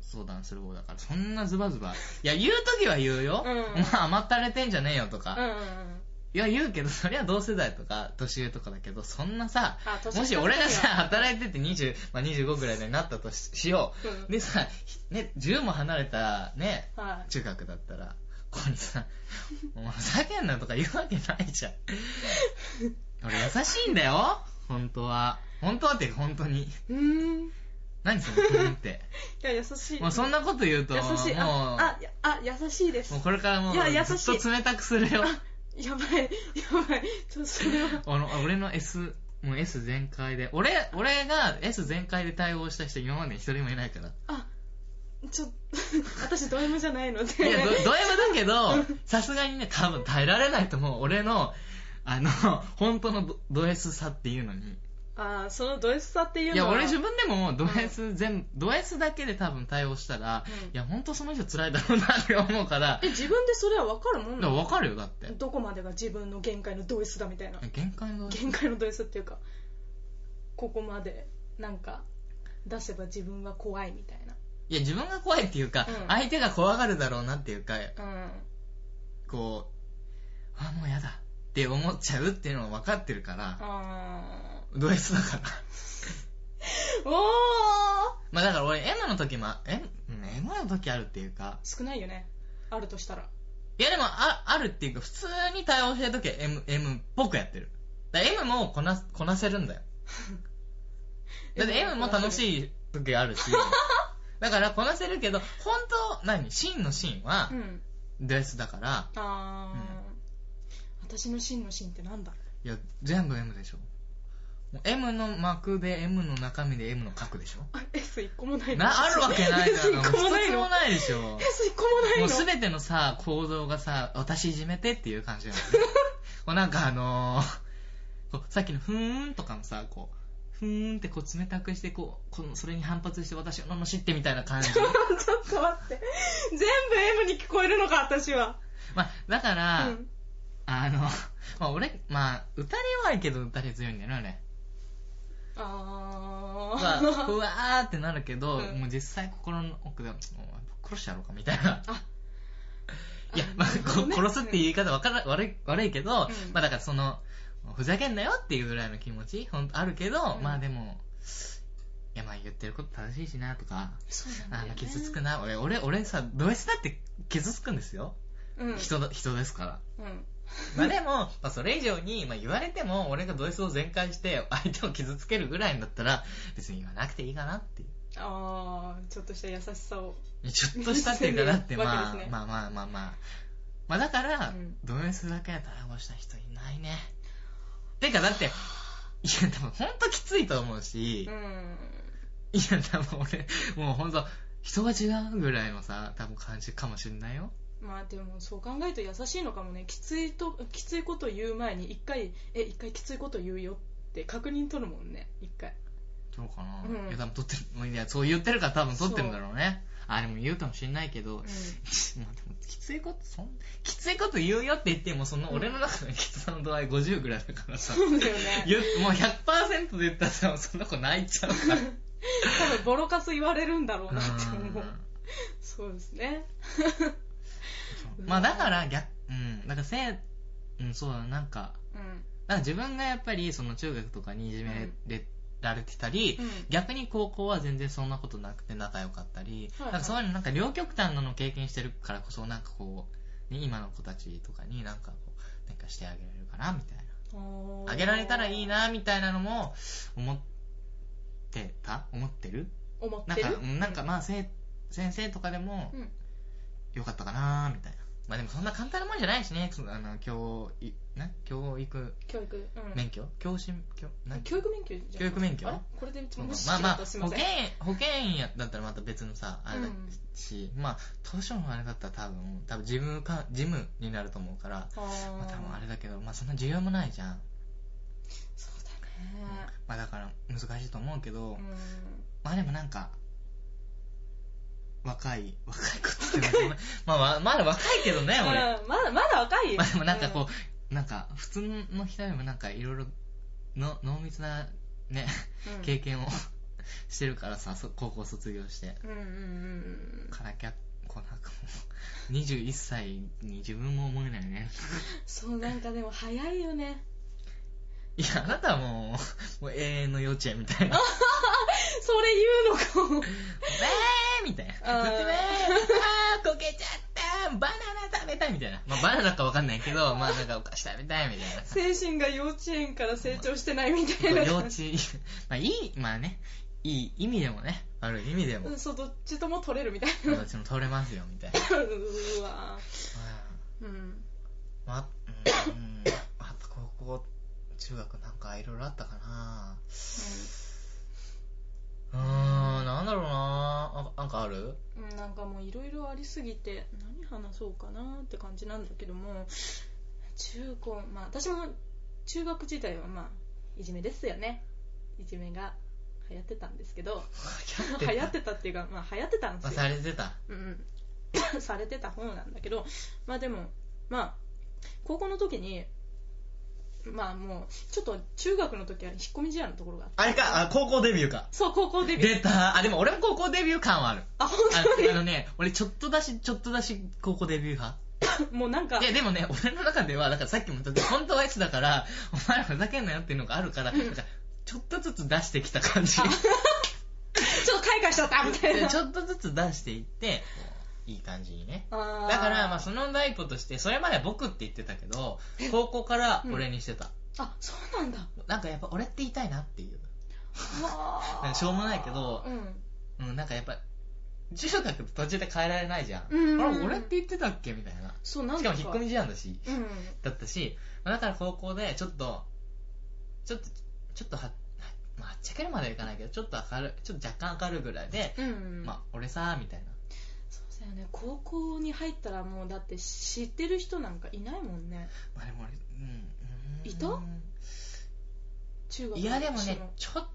相談する方だから。そんなズバズバ。いや言う時は言うよ、うん。お前甘ったれてんじゃねえよとか、ーうんうんうんいや言うけどそりゃ同世代とか年上とかだけどそんなさもし俺がさの働いてて20、まあ、25ぐらいになったとししよう、うん。でさ、ね、10も離れたねはい。中学だったらこれさ「お前ふざけんな」とか言うわけないじゃん。俺優しいんだよ本当は。本当はって本当に。うーん。い何その「うん」って。や優しい。もうそんなこと言うと、優しい。もう、ああ優しいです。もうこれからもうずっと冷たくするよ。やばいやばいちょっとそれは あの俺の S、もう S 全開で、俺、俺が S 全開で対応した人今まで一人もいないから。いあちょっと 私ド M じゃないのでや、ドド M だけど、さすがにね、多分耐えられないと思う。俺の、あの、本当のドド S さっていうのに。あそのド S さっていういや、俺自分でもド S 全、ド S だけで多分対応したら、うん。いや、本当その人辛いだろうなって思うから、え自分でそれは分かるもんなの？だから分かるよ、だって。どこまでが自分の限界のド S だみたいな。限界の限界のド S っていうかここまでなんか出せば自分は怖いみたいな。いや、自分が怖いっていうか、うん。相手が怖がるだろうなっていうか、うん。こう、あ、もうやだって思っちゃうっていうのは分かってるから、あド S だから。ーおー。まあだから俺 M の時も、うん M の時あるっていうか、少ないよね。あるとしたら。いやでもああるっていうか、普通に対応してる時は M, M っぽくやってる。だ M もこなこなせるんだよ。だって M も楽しい時あるし、だからこなせるけど、本当、何？真の真はうん。ド S だから、あー、私の真の真ってなんだいや、全部 M でしょ。M の膜で M の中身で M の角でしょ？あ S1 個もないの？な、あるわけないだろ。S1 個もない一つものないでしょ。S1 個もないの？もうすべてのさ、構造がさ、私いじめてっていう感じだよね。もうなんかあのー、さっきのふーんとかもさこうふーんってこう冷たくしてこうこのそれに反発して私を罵ってみたいな感じ ちょっと待って。全部 M に聞こえるのか、私は。まあだから、うん。あのまあ俺まあ打たれ弱いけど打たれ強いんだよね俺あまあー。ふわーってなるけど、うん。もう実際心の奥でもう殺してやろうかみたいな。あ。いや、まあ、殺すっていう言い方わから悪い悪いけど、うん。まあだからそのふざけんなよっていうぐらいの気持ちほんとあるけど、うん。まあでもいやまあ言ってること正しいしなとかそうなんだよ、ね。あの傷つくな。俺俺俺さド S だって傷つくんですよ、うん。人だ人ですから。うん。まあでも、まあ、それ以上に、まあ、言われても俺がド S を全開して相手を傷つけるぐらいんだったら別に言わなくていいかなっていう。あー、ちょっとした優しさを。ちょっとしたっていうかだってまあ、まあまあまあまあ。まあだから、うん。ド S だけで逮捕した人いないね。てかだっていや多分ほんときついと思うし、うん。いや多分俺もうほんと人が違うぐらいのさ多分感じかもしんないよまあでもそう考えると優しいのかもね。きついときついこと言う前に一回え一回きついこと言うよって確認取るもんね。一回。そうかな、うん。いや多分取ってるもういやそう言ってるから多分取ってるんだろうね。あでも言うかもしんないけど、うん。まあでもきついことそんきついこと言うよって言ってもその俺の中のきつさの度合い50ぐらいだからさ。そうだよね。もう100%で言ったらさその子泣いちゃうから。多分ボロカス言われるんだろうなって思う。うん。そうですねまあだから逆うん。だからせいうんそうだなんかうん。なんか自分がやっぱりその中学とかにいじめられてたり、うん。逆に高校は全然そんなことなくて仲良かったり、はいはい。なんかそういうのなんか両極端なのを経験してるからこそなんかこう、ね、今の子たちとかになんかこうなんかしてあげられるかなみたいな。あげられたらいいなみたいなのも思ってた？思ってる？なん思ってる？かうんなんかまあせ先生とかでもうん。よかったかなみたいなまあでもそんな簡単なもんじゃないしね。そのあの教育ね？教育。教育。うん。免許？教師教なん教育免許じゃん教育免許？あれ？これでもしまあまあ違ったすいません。保険保険やだったらまた別のさあれだし、まあ図書のあれだったら多分多分事務か事務になると思うから、あまあ、多分あーれだけどまあそんな需要もないじゃん、そうだね。まあだから難しいと思うけど、うん。まあでもなんか若い若い子って言ってもまあまあまだ若いけどね俺うんまだまだ若いよ。まあでもなんかこう、なんか普通の人よりもなんかいろいろの濃密なね、うん。経験を してるからさそ高校卒業して。うんうんうんからきゃこうなんかもう21歳に自分も思えないね。そうなんかでも早いよねいやあなたはもうもう永遠の幼稚園みたいな。それ言うのかも「えー!」みたいな「あー。えー、あーこけちゃった。バナナ食べたい」みたいな、まあ、バナナかわかんないけど まあなんかお菓子食べたいみたいな。精神が幼稚園から成長してないみたいな。幼稚。まあいいまあね。いい意味でもね。悪い意味でも。うんそうどっちとも取れるみたいな。どっちも取れますよみたいな。うわうん。まあ、うん、中学なんかいろいろあったかな。うーんなんだろうな。あなんかある？うんなんかもういろいろありすぎて何話そうかなって感じなんだけども中高まあ私も中学時代はまあいじめですよね。いじめが流行ってたんですけど流行ってた。っていうかまあ流行ってたんでまあすよされてた。うんうん、されてた方なんだけどまあでもまあ高校の時にまあもうちょっと中学の時は引っ込み思案のところがあって。あれかあ高校デビューか。そう高校デビュー。出た。あでも俺も高校デビュー感はある。あ本あ当に？あのね俺ちょっとだしちょっとだし高校デビュー派。もうなんか。いやでもね俺の中ではだからさっきも言ったけど本当はいつだからお前らふざけんなよっていうのがあるからなんかちょっとずつ出してきた感じ。ちょっと開花しちゃったみたいな。でちょっとずつ出していっていい感じにね。だからまあその第一歩としてそれまで僕って言ってたけど高校から俺にしてた、あそうなんだ。なんかやっぱ俺って言いたいなっていう。しょうもないけどうん。うんなんかやっぱ中学途中で変えられないじゃん、うんあれ俺って言ってたっけみたいな。そうなんか。しかも引っ込み思案だし。うん。だったし、まあだから高校でちょっとちょっとちょっとはまあ、はっちゃけるまではいかないけどちょっと明るいちょっと若干明るいぐらいで、うんまあ俺さみたいなだよね。高校に入ったらもうだって知ってる人なんかいないもんね。まあでも俺うんうん。いた？中学いやでもねの。ちょ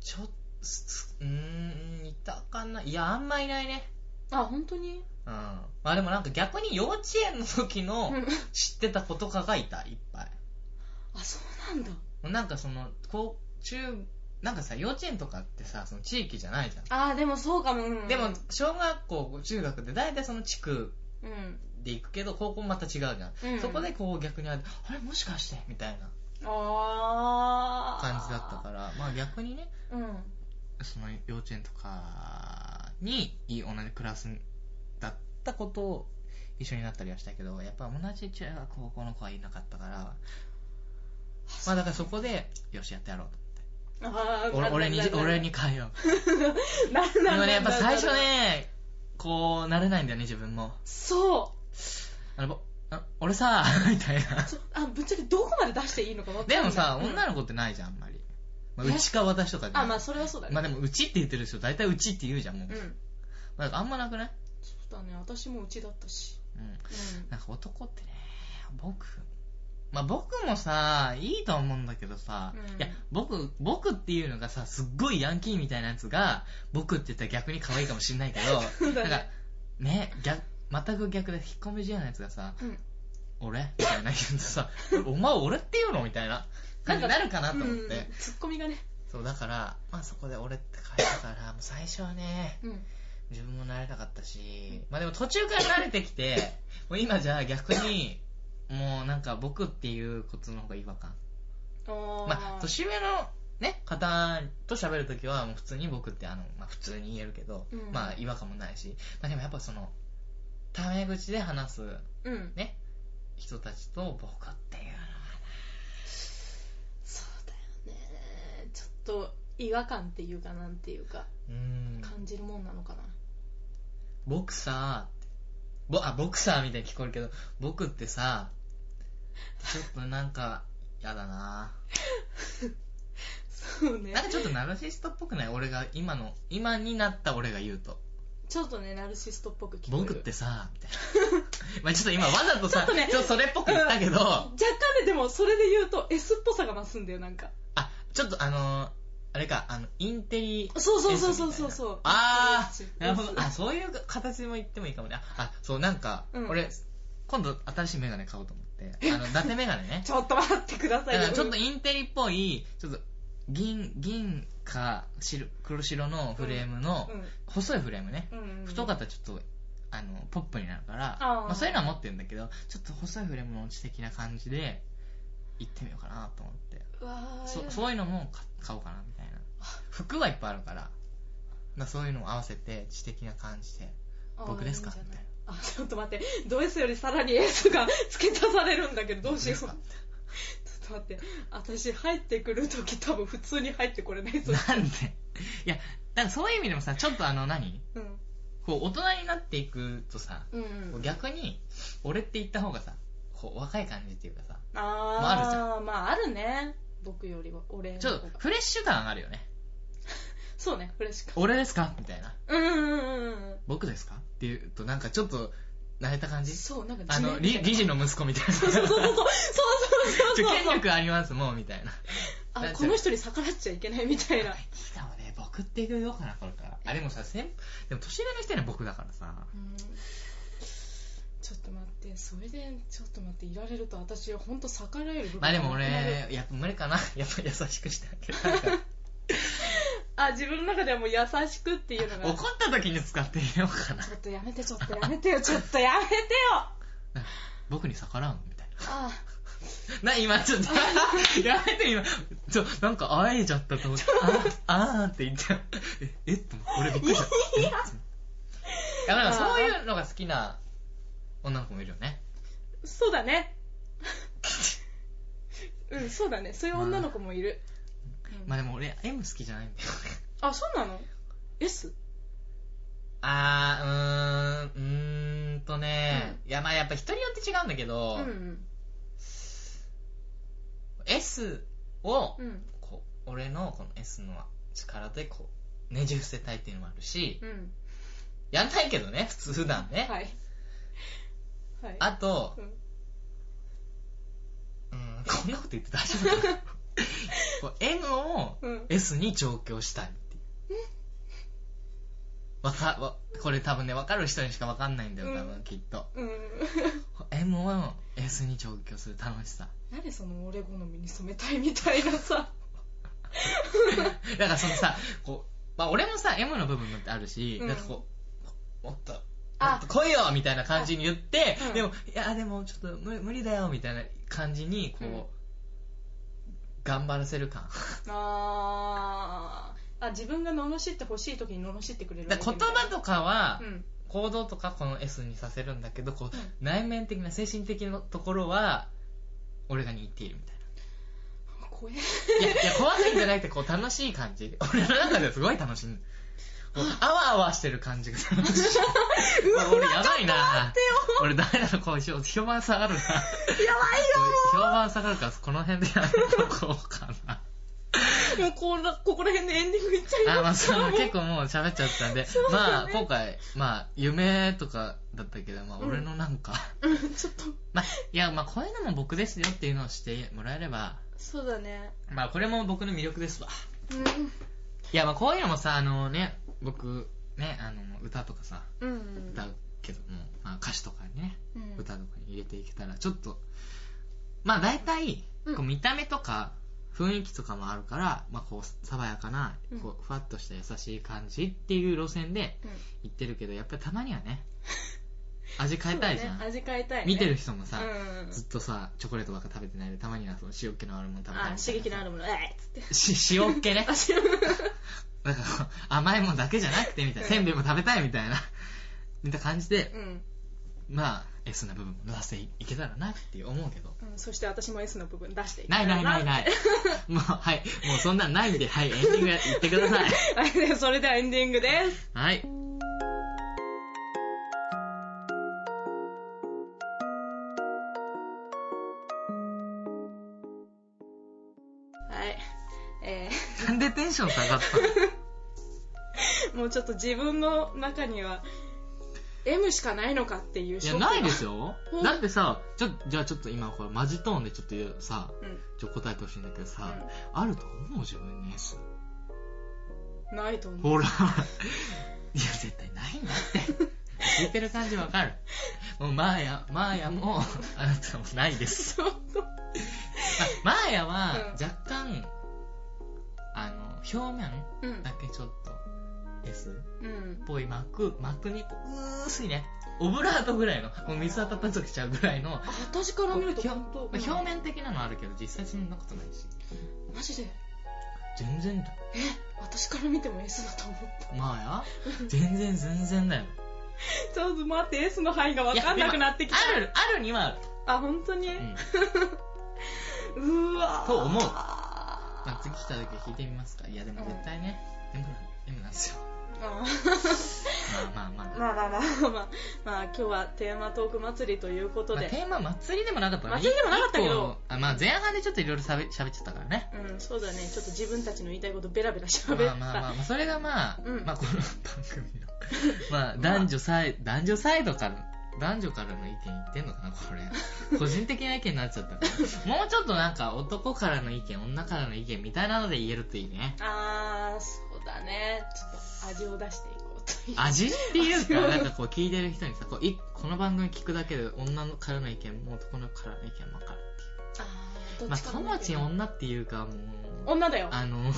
ちょすうーんいたかな？いやあんまいないね。あ本当に？うん。まあでもなんか逆に幼稚園の時のうん。知ってた子とかがいたいっぱい。あそうなんだ。なんかそのこう中なんかさ幼稚園とかってさその地域じゃないじゃん。あーでもそうかも、うんでも小学校中学って大体その地区うん。で行くけど高校また違うじゃん、うん。そこでこう逆にあれもしかしてみたいなああ感じだったからまあ逆にねうん。その幼稚園とかに同じクラスだった子と一緒になったりはしたけどやっぱ同じ中学高校の子はいなかったからまあだからそこでよしやってやろうと俺俺に俺に変えよう。なるなるでもねやっぱ最初ねこう慣れないんだよね自分も。そう。あのぼあ俺さ みたいな。そあぶっちゃけどこまで出していいのかないでもさ、うん女の子ってないじゃんあんまり、まあ、え？うちか私とかあまあそれはそうだね。まあでもうちって言ってる人大体うちって言うじゃんもう、うん。まあ、あんまなくない？そうだね私もうちだったし。うん。うん。なんか男ってね僕まあ僕もさいいと思うんだけどさ、うん。いや僕僕っていうのがさすっごいヤンキーみたいなやつが僕って言ったら逆に可愛いかもしんないけど そうだね。なんかね逆全く逆で引っ込み思案なやつがさうん。俺？みたいな言うとさ お前俺って言うのみたいな感じになるかなと思って、うん。ツッコミがね。そうだからまあそこで俺って書いたからもう最初はねうん。自分も慣れなかったしまあでも途中から慣れてきてもう今じゃあ逆にもうなんか僕っていうことの方が違和感。あまあ年上のね方と喋るときはもう普通に僕ってあの、まあ、普通に言えるけど、うん。まあ違和感もないし、まあ、でもやっぱそのタメ口で話すうん。ね人たちと僕っていうのは。そうだよね。ちょっと違和感っていうかなんていうかうーん。感じるもんなのかな。僕さって。ぼあボクサーみたいに聞こえるけど僕ってさちょっとなんかやだな。そうね。なんかちょっとナルシストっぽくない？俺が今の今になった俺が言うと。ちょっとねナルシストっぽく聞こえる。僕ってさみたいな。まあちょっと今わざとさちょっとね。っとそれっぽく言ったけど、若干ねでもそれで言うと S っぽさが増すんだよなんか。あちょっとあのーあれかあのインテリそうそうそうそうそうそう。ああなるほど。あそういう形も言ってもいいかもね。ああそうなんか、うん。俺今度新しいメガネ買おうと思ってあの伊達メガネね。ちょっと待ってくださいよだからちょっとインテリっぽいちょっと銀銀か白黒白のフレームの、うん細いフレームね、うん太かったらちょっとあのポップになるからあー。まあ、そういうのは持ってるんだけどちょっと細いフレームの知的な感じで行ってみようかなと思って。うわーそそういうのも買買おうかなみたいな。服はいっぱいあるからまあそういうのを合わせて知的な感じで僕ですか？いいんじゃない？みあちょっと待って。ド S よりさらに S が付け足されるんだけどどうしよう。ちょ僕っと待って。私入ってくる時多分普通に入ってこれないぞ。なんで？いやだからそういう意味でもさちょっとあの何？うん。こう大人になっていくとさ、うんうん。逆に俺って言った方がさこう若い感じっていうかさあまああるじあまああるね。僕よりは俺のちょっとフレッシュ感あるよねそうねフレッシュか。俺ですか？みたいな。うんうんうんうん僕ですか？って言うとなんかちょっと慣れた感じ？そうなんかあの理理事の息子みたいな。そうそうそうそうそうそうちょそう。権力ありますもうみたいな。あこの人に逆らっちゃいけないみたいな。いいかもね僕って言うかなこれから。あでもさ先でも年上の人には僕だからさ。うん。ちょっと待ってそれでちょっと待っていられると私は本当逆らえる部分まあでも俺やっぱ無理かな。やっぱ優しくしてあげる あ自分の中ではもう優しくっていうのが。怒った時に使ってみようかな。ちょっとやめてちょっとやめてよ。ちょっとやめてよ。僕に逆らうのみたいな。あな、今ちょっと、やめて今、ちょ、なんか会えちゃったと思って、ああーって言って、え、えっと、俺びっくりした。えいや、かそういうのが好きな女の子もいるよね。そうだね。うんそうだね。そういう女の子もいる、うん。まあでも俺、M 好きじゃないんだよ。ね。あそうなの？S? あー、うーん、うーんとね、いやまあやっぱ人によって違うんだけど、うん、S を、うんこう、俺のこの S の力でこう、ねじ伏せたいっていうのもあるし、うん。やんないけどね、普通普段ね。はい。はい。あとう、ん。うん、こんなこと言って大丈夫かな？こう M をうん S に調教したいっていう。わか、わ、これ多分ね、わかる人にしかわかんないんだよ、多分、きっと。うん。M を S に調教する楽しさ。何その俺好みに染めたいみたいなさ。だからそのさ、こう、まあ俺もさ、M の部分ってあるし、うんなんかこう、もっと、もあっと来いよみたいな感じに言って、うんでも、いや、でもちょっと無無理だよみたいな感じに、こう、うん頑張らせる感。あーあ、自分が罵ってほしい時に罵ってくれる言葉とかはう、ん。行動とかこの S にさせるんだけど、こう、うん内面的な精神的なところは、俺が握っているみたい。な。いや、いや、怖いんじゃなくて、こう、楽しい感じ。俺の中ではすごい楽しい。あわあわしてる感じが楽しい。俺やばいな俺ダメだな、こう、評評判下がるな。やばいよ評判下がるから、この辺でやめとこうかな。もうこらここら辺でエンディングいっちゃいますあ、まあ、そう、もう結構もう喋っちゃったんで、そうだまあ、ね今回、まあ、夢とかだったけど、まあ、うん俺のなんか、うんちょっと、まあ、いや、まあ、こういうのも僕ですよっていうのをしてもらえれば、そうだね。まあ、これも僕の魅力ですわ。うん。いや、まあ、こういうのもさ、あのね、僕、ね、あの、歌とかさ、うん。歌うけども、まあ、歌詞とかにね、うん歌とかに入れていけたら、ちょっと、まあ、大体、うんこう見た目とか、雰囲気とかもあるから、まあ、こう、爽やかなうん、こう、ふわっとした優しい感じっていう路線でうん行ってるけど、やっぱりたまにはね、味変えたいじゃん。ね味変えたいね。見てる人もさ、うんずっとさ、チョコレートばっか食べてないで、たまにはその塩気のあるもの食べたい刺激のあるもの、えいっつって。し塩っ気ね。あ、知らん。だから、甘いもんだけじゃなくてみたいな、うんせんべいも食べたいみたいな、みたいな感じで、うん。まあ、S な部分も出していけたらなって思うけど。うんそして私も S の部分出していきないないないない。もう、はい。もうそんなんないんで、はい、エンディングやってください。はい、でそれではエンディングです。はい。はい。ンション下がった もうちょっと自分の中には M しかないのかっていういや、ないですようん。だってさ、ちょ、じゃあちょっと今、これ、マジトーンでちょっと言うさ、うん。ちょ、答えてほしいんだけどさ、あると思う自分に？S。うん。ないと思う。ほら。いや、絶対ないんだって。聞いてる感じわかる。もう、マーヤ、マーヤも、あなたもないです。マーヤはうん若干、表面うん。だけちょっと S っうん。ぽい膜、膜にこう薄いね。オブラートぐらいの、もう水当たった時ちゃうぐらいの、あ私から見ると。表本当、表面的なのあるけど、実際そんなことないし。マジで？全然だ。え？私から見ても S だと思った。マーヤ全然全然だよ。ちょっと待って S の範囲が分かんなくなってきた。ある、あるにはある。あ本当に、うん。うわー。と思うまあ、次来た時聞いてみますか？いやでも絶対ね、M なん M なんですよ。あまあまあまあ。まあまあまあまあ、まあ、今日はテーマトーク祭りということまあ、で、テーマ祭りでもなかったから祭りでもなかったけど。あまあ前半でちょっといろいろ喋っちゃったからね。うん、そうだね、ちょっと自分たちの言いたいことベラベラ喋った。まあまあまあ、まあ、それがまあ、うん。まあこの番組の、まあ男女サイ、男女サイドから、男女からの意見言ってんのかな、これ。個人的な意見になっちゃったから。もうちょっとなんか男からの意見、女からの意見みたいなので言えるといいね。あー、そうだね。ちょっと味を出していこうという。味っていうか、なんかこう聞いてる人にさ、こういこの番組聞くだけで女のからの意見も男のからの意見もわかるっていう。あー、どまあ、っちかともちん女っていうか、もう、女だよ。あの、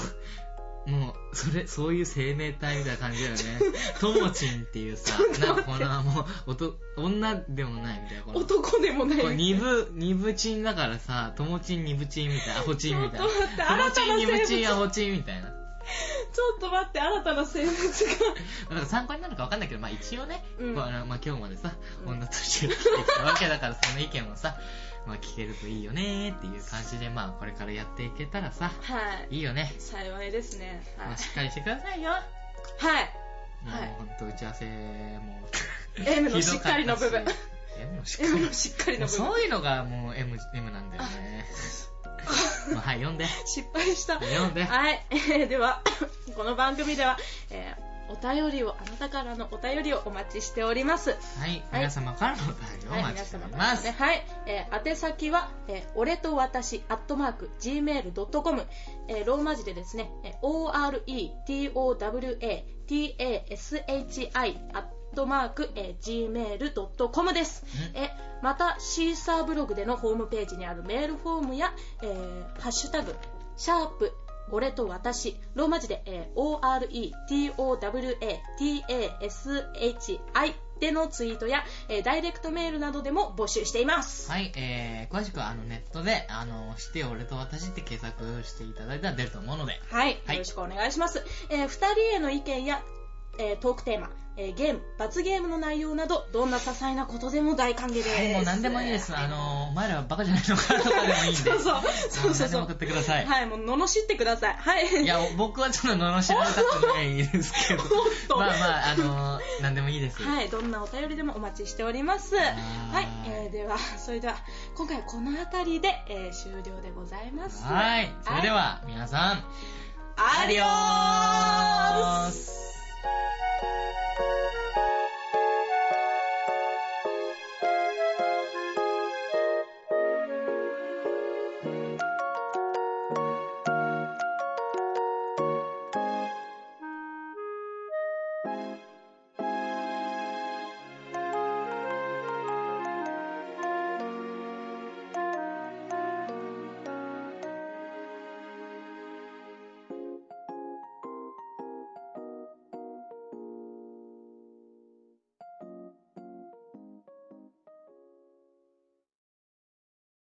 もう、それ、そういう生命体みたいな感じだよね。ともちんっていうさ、なんかこの、もう、おと女でもないみたいな、この、男でもない。二部、二部チンだからさ、ともちん二部チンみたいな、アホチンみたいな。ともちん二部チン、アホチンみたいな。ちょっと待って、新たな生物だから参考になるかわかんないけど、まあ一応ね、うんまあ、今日までさ、うん女として生きてきたわけだから、その意見もさ、まあ聞けるといいよねっていう感じで、まあこれからやっていけたらさ、が。はい。いいよね。幸いですね。はいまあ。しっかりしてくださいよ。はい。もうはいほんと打ち合わせも M のしっかりの部分 M のしっかりのしっかりの部分。そういうのがもう M, M なんだよね。まあはい、読んで。失敗した。読んで。はい。えーでは、この番組では、えーお便りをあなたからのお便りをお待ちしております。はい、皆様からのお便りをお待ちしております。ね、はい、えー宛先は、えー俺と私、アットマーク、gmail.com、えーローマ字でですね、えー oretowa,tashi, アットマーク、えー gmail.com です。うん。えまた、シーサーブログでのホームページにあるメールフォームや、えーハッシュタグ、シャープ、俺と私、ローマ字で、えー oretowa,tashi でのツイートや、えーダイレクトメールなどでも募集しています。はい、えー、詳しくはあのネットで、あの、して俺と私って検索していただいたら出ると思うので。はい、はいよろしくお願いします。えー二人への意見や、えートークテーマ、えーゲーム、罰ゲームの内容など、どんな些細なことでも大歓迎です。はい、もう何でもいいです。あの、お前らはバカじゃないのかとかでもいいんで。そうそうそうそう何でも送ってください。はい、もう罵ってください。はい。いや、僕はちょっと罵られたくないですけど。まあまあ、あの、何でもいいです。はい、どんなお便りでもお待ちしております。ははいい、えーでは、それでは、今回はこの辺りで、えー終了でございます。はい。それでは、皆さん、アディオー Thank you.